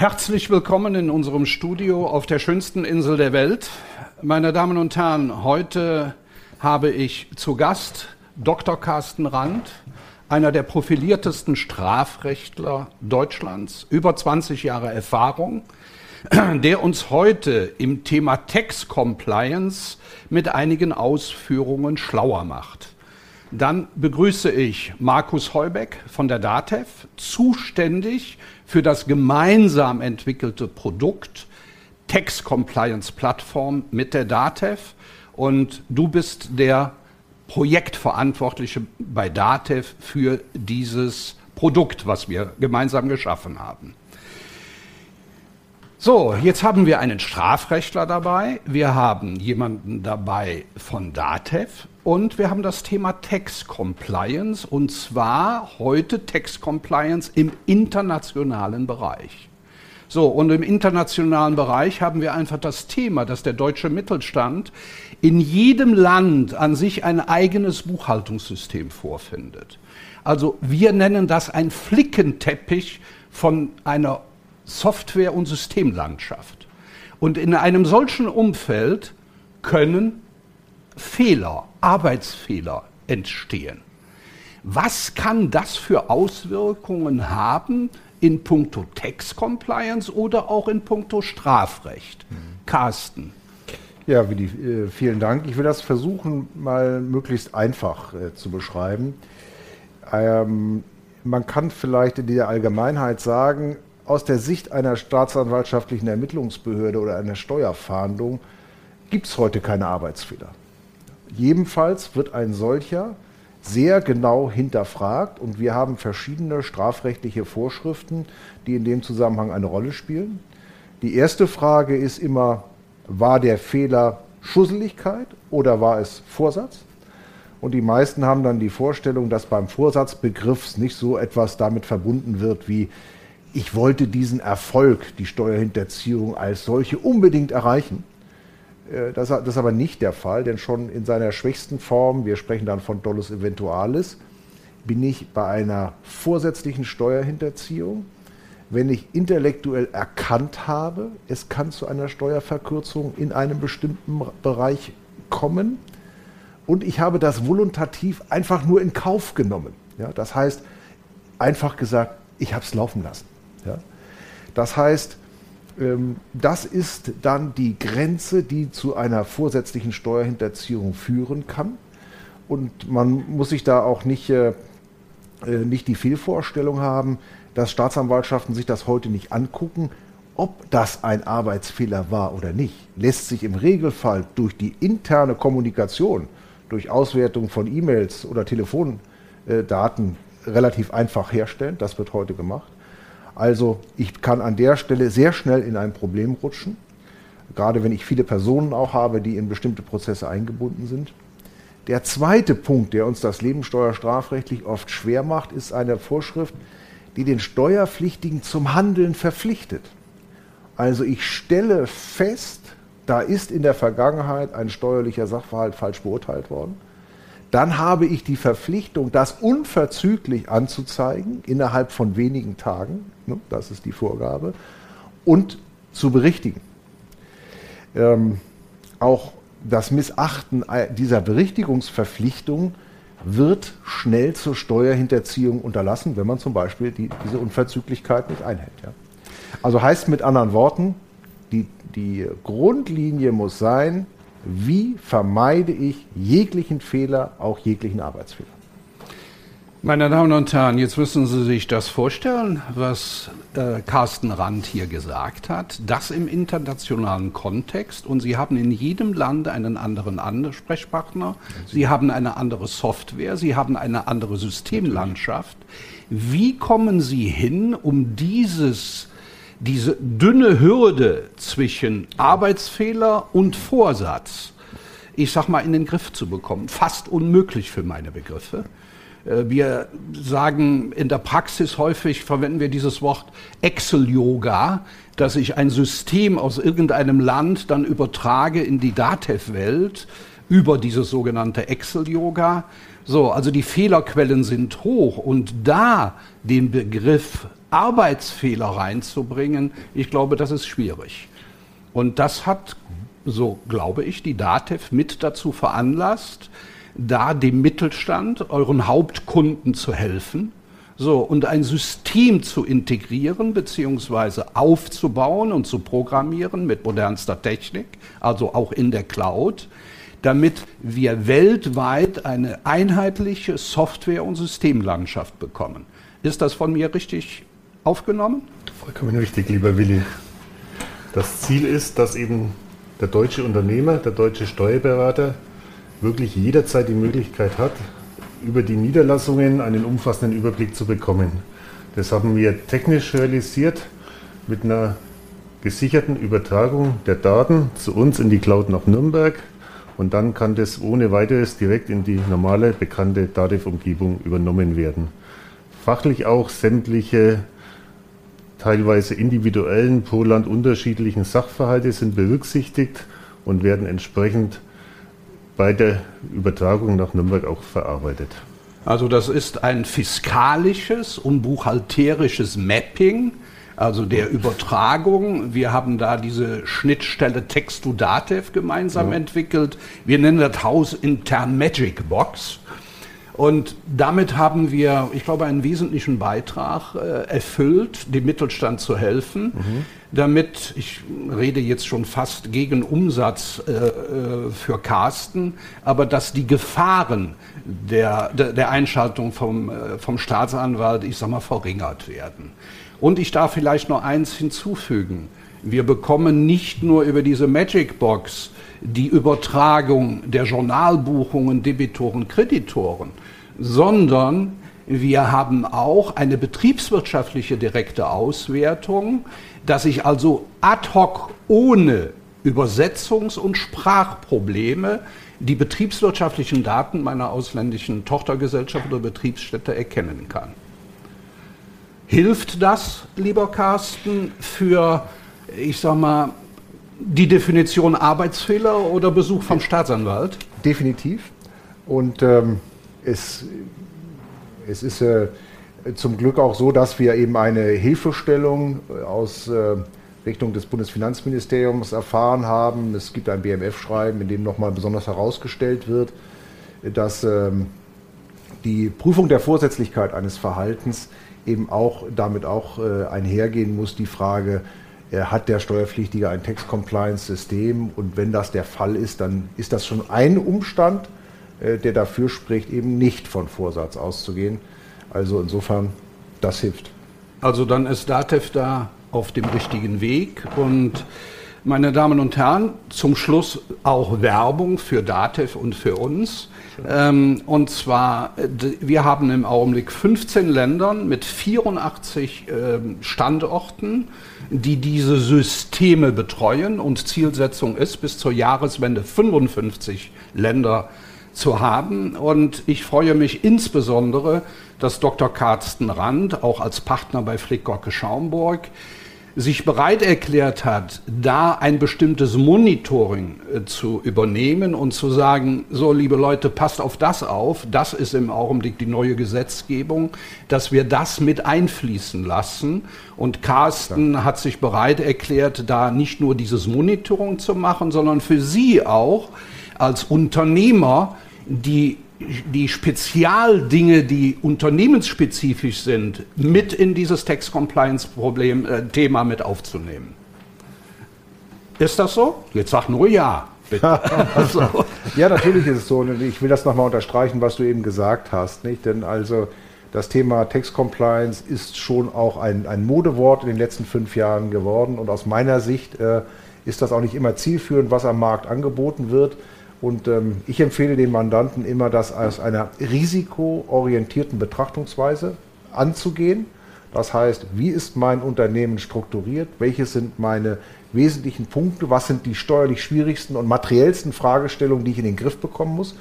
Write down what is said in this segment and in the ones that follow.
Herzlich willkommen in unserem Studio auf der schönsten Insel der Welt. Meine Damen und Herren, heute habe ich zu Gast Dr. Carsten Rand, einer der profiliertesten Strafrechtler Deutschlands, über 20 Jahre Erfahrung, der uns heute im Thema Tax Compliance mit einigen Ausführungen schlauer macht. Dann begrüße ich Markus Heubeck von der DATEV, zuständig für das gemeinsam entwickelte Produkt Tax Compliance Plattform mit der DATEV. Und du bist der Projektverantwortliche bei DATEV für dieses Produkt, was wir gemeinsam geschaffen haben. So, jetzt haben wir einen Strafrechtler dabei, wir haben jemanden dabei von DATEV und wir haben das Thema Tax Compliance und zwar heute Tax Compliance im internationalen Bereich. So, und im internationalen Bereich haben wir einfach das Thema, dass der deutsche Mittelstand in jedem Land an sich ein eigenes Buchhaltungssystem vorfindet. Also wir nennen das ein Flickenteppich von einer Software- und Systemlandschaft. Und in einem solchen Umfeld können Fehler, Arbeitsfehler entstehen. Was kann das für Auswirkungen haben in puncto Tax Compliance oder auch in puncto Strafrecht? Carsten. Ja, Willi, äh, vielen Dank. Ich will das versuchen, mal möglichst einfach äh, zu beschreiben. Ähm, man kann vielleicht in der Allgemeinheit sagen, aus der Sicht einer staatsanwaltschaftlichen Ermittlungsbehörde oder einer Steuerfahndung gibt es heute keine Arbeitsfehler. Jedenfalls wird ein solcher sehr genau hinterfragt und wir haben verschiedene strafrechtliche Vorschriften, die in dem Zusammenhang eine Rolle spielen. Die erste Frage ist immer, war der Fehler Schusseligkeit oder war es Vorsatz? Und die meisten haben dann die Vorstellung, dass beim Vorsatzbegriff nicht so etwas damit verbunden wird wie ich wollte diesen Erfolg, die Steuerhinterziehung als solche unbedingt erreichen. Äh, das, ist aber nicht der Fall, denn schon in seiner schwächsten Form, wir sprechen dann von Dolus Eventualis, bin ich bei einer vorsätzlichen Steuerhinterziehung, wenn ich intellektuell erkannt habe, es kann zu einer Steuerverkürzung in einem bestimmten Bereich kommen und ich habe das voluntativ einfach nur in Kauf genommen. Ja, das heißt, einfach gesagt, ich habe es laufen lassen. Das heißt, ähm, das ist dann die Grenze, die zu einer vorsätzlichen Steuerhinterziehung führen kann. Und man muss sich da auch nicht, äh, äh, nicht die Fehlvorstellung haben, dass Staatsanwaltschaften sich das heute nicht angucken. Ob das ein Arbeitsfehler war oder nicht, lässt sich im Regelfall durch die interne Kommunikation, durch Auswertung von E-Mails oder Telefondaten relativ einfach herstellen. Das wird heute gemacht. Also ich kann an der Stelle sehr schnell in ein Problem rutschen, gerade wenn ich viele Personen auch habe, die in bestimmte Prozesse eingebunden sind. Der zweite Punkt, der uns das Leben steuerstrafrechtlich oft schwer macht, ist eine Vorschrift, die den Steuerpflichtigen zum Handeln verpflichtet. Also ich stelle fest, da ist in der Vergangenheit ein steuerlicher Sachverhalt falsch beurteilt worden dann habe ich die Verpflichtung, das unverzüglich anzuzeigen, innerhalb von wenigen Tagen, ne, das ist die Vorgabe, und zu berichtigen. Ähm, auch das Missachten dieser Berichtigungsverpflichtung wird schnell zur Steuerhinterziehung unterlassen, wenn man zum Beispiel die, diese Unverzüglichkeit nicht einhält. Ja. Also heißt mit anderen Worten, die, die Grundlinie muss sein, wie vermeide ich jeglichen Fehler, auch jeglichen Arbeitsfehler? Meine Damen und Herren, jetzt müssen Sie sich das vorstellen, was äh, Carsten Rand hier gesagt hat. Das im internationalen Kontext. Und Sie haben in jedem Land einen anderen Ansprechpartner. Sie haben eine andere Software. Sie haben eine andere Systemlandschaft. Wie kommen Sie hin, um dieses diese dünne Hürde zwischen Arbeitsfehler und Vorsatz, ich sag mal, in den Griff zu bekommen. Fast unmöglich für meine Begriffe. Äh, wir sagen in der Praxis häufig, verwenden wir dieses Wort Excel-Yoga, dass ich ein System aus irgendeinem Land dann übertrage in die DATEV-Welt über dieses sogenannte Excel-Yoga So, also die Fehlerquellen sind hoch und da den Begriff Arbeitsfehler reinzubringen, ich glaube, das ist schwierig. Und das hat, so glaube ich, die DATEV mit dazu veranlasst, da dem Mittelstand, euren Hauptkunden zu helfen, so, und ein System zu integrieren bzw. aufzubauen und zu programmieren mit modernster Technik, also auch in der Cloud, damit wir weltweit eine einheitliche Software- und Systemlandschaft bekommen. Ist das von mir richtig aufgenommen? Vollkommen richtig, lieber Willi. Das Ziel ist, dass eben der deutsche Unternehmer, der deutsche Steuerberater wirklich jederzeit die Möglichkeit hat, über die Niederlassungen einen umfassenden Überblick zu bekommen. Das haben wir technisch realisiert mit einer gesicherten Übertragung der Daten zu uns in die Cloud nach Nürnberg und dann kann das ohne weiteres direkt in die normale bekannte DATEV-Umgebung übernommen werden. Fachlich auch sämtliche teilweise individuellen, pro Land unterschiedlichen Sachverhalte sind berücksichtigt und werden entsprechend bei der Übertragung nach Nürnberg auch verarbeitet. Also das ist ein fiskalisches und buchhalterisches Mapping, also der Übertragung. Wir haben da diese Schnittstelle Text-to-Datev gemeinsam ja. entwickelt. Wir nennen das Haus intern Magic Box. Und damit haben wir, ich glaube, einen wesentlichen Beitrag äh, erfüllt, dem Mittelstand zu helfen, mhm. damit, ich rede jetzt schon fast gegen Umsatz äh, äh, für Carsten, aber dass die Gefahren der, der, der Einschaltung vom, äh, vom Staatsanwalt, ich sag mal, verringert werden. Und ich darf vielleicht noch eins hinzufügen. Wir bekommen nicht nur über diese Magic Box die Übertragung der Journalbuchungen, Debitoren, Kreditoren, sondern wir haben auch eine betriebswirtschaftliche direkte Auswertung, dass ich also ad hoc ohne Übersetzungs- und Sprachprobleme die betriebswirtschaftlichen Daten meiner ausländischen Tochtergesellschaft oder Betriebsstätte erkennen kann. Hilft das, lieber Carsten, für, ich sag mal, die Definition Arbeitsfehler oder Besuch vom Staatsanwalt? Definitiv. Und ähm, es, es ist äh, zum Glück auch so, dass wir eben eine Hilfestellung äh, aus äh, Richtung des Bundesfinanzministeriums erfahren haben. Es gibt ein BMF-Schreiben, in dem nochmal besonders herausgestellt wird, dass ähm, die Prüfung der Vorsätzlichkeit eines Verhaltens eben auch damit auch äh, einhergehen muss, die Frage, äh, hat der Steuerpflichtige ein Tax-Compliance-System und wenn das der Fall ist, dann ist das schon ein Umstand, äh, der dafür spricht, eben nicht von Vorsatz auszugehen. Also insofern, das hilft. Also dann ist DATEV da auf dem richtigen Weg und meine Damen und Herren, zum Schluss auch Werbung für DATEV und für uns. Ähm, und zwar, wir haben im Augenblick 15 Ländern mit 84 ähm, Standorten, die diese Systeme betreuen. Und Zielsetzung ist, bis zur Jahreswende 55 Länder zu haben. Und ich freue mich insbesondere, dass Dr. Carsten Rand, auch als Partner bei Flickgocke Schaumburg, sich bereit erklärt hat, da ein bestimmtes Monitoring äh, zu übernehmen und zu sagen, so liebe Leute, passt auf das auf, das ist im Augenblick die neue Gesetzgebung, dass wir das mit einfließen lassen. Und Carsten ja. hat sich bereit erklärt, da nicht nur dieses Monitoring zu machen, sondern für Sie auch als Unternehmer die, die Spezialdinge, die unternehmensspezifisch sind, mit in dieses Tax-Compliance-Problem, äh, Thema mit aufzunehmen. Ist das so? Jetzt sag nur ja. also. Ja, natürlich ist es so. Und ich will das nochmal unterstreichen, was du eben gesagt hast. Nicht? Denn also das Thema Tax Compliance ist schon auch ein, ein Modewort in den letzten fünf Jahren geworden. Und aus meiner Sicht äh, ist das auch nicht immer zielführend, was am Markt angeboten wird. Und ähm, ich empfehle den Mandanten immer, das aus einer risikoorientierten Betrachtungsweise anzugehen. Das heißt, wie ist mein Unternehmen strukturiert? Welche sind meine wesentlichen Punkte? Was sind die steuerlich schwierigsten und materiellsten Fragestellungen, die ich in den Griff bekommen muss?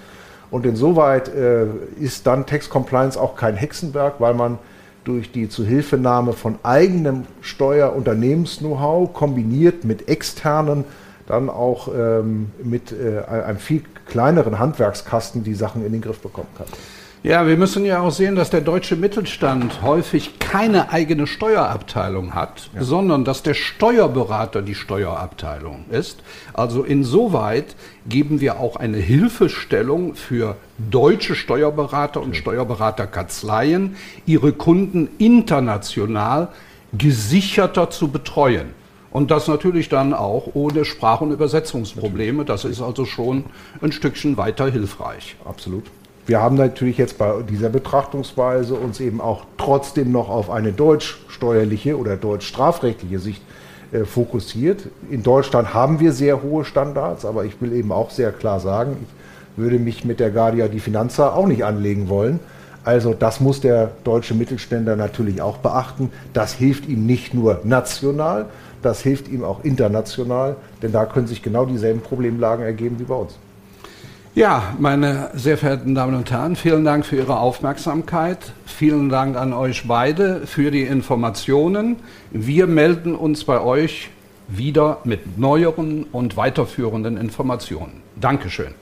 Und insoweit äh, ist dann Tax Compliance auch kein Hexenwerk, weil man durch die Zuhilfenahme von eigenem Steuerunternehmens-Know-how kombiniert mit externen dann auch ähm, mit äh, einem viel kleineren Handwerkskasten die Sachen in den Griff bekommen kann. Ja, wir müssen ja auch sehen, dass der deutsche Mittelstand häufig keine eigene Steuerabteilung hat, ja. sondern dass der Steuerberater die Steuerabteilung ist. Also insoweit geben wir auch eine Hilfestellung für deutsche Steuerberater und Steuerberaterkanzleien, ihre Kunden international gesicherter zu betreuen. Und das natürlich dann auch ohne Sprach- und Übersetzungsprobleme. Das ist also schon ein Stückchen weiter hilfreich. Absolut. Wir haben natürlich jetzt bei dieser Betrachtungsweise uns eben auch trotzdem noch auf eine deutschsteuerliche oder deutschstrafrechtliche Sicht äh, fokussiert. In Deutschland haben wir sehr hohe Standards, aber ich will eben auch sehr klar sagen, ich würde mich mit der Guardia di Finanza auch nicht anlegen wollen. Also das muss der deutsche Mittelständler natürlich auch beachten. Das hilft ihm nicht nur national, das hilft ihm auch international, denn da können sich genau dieselben Problemlagen ergeben wie bei uns. Ja, meine sehr verehrten Damen und Herren, vielen Dank für Ihre Aufmerksamkeit. Vielen Dank an euch beide für die Informationen. Wir melden uns bei euch wieder mit neueren und weiterführenden Informationen. Dankeschön.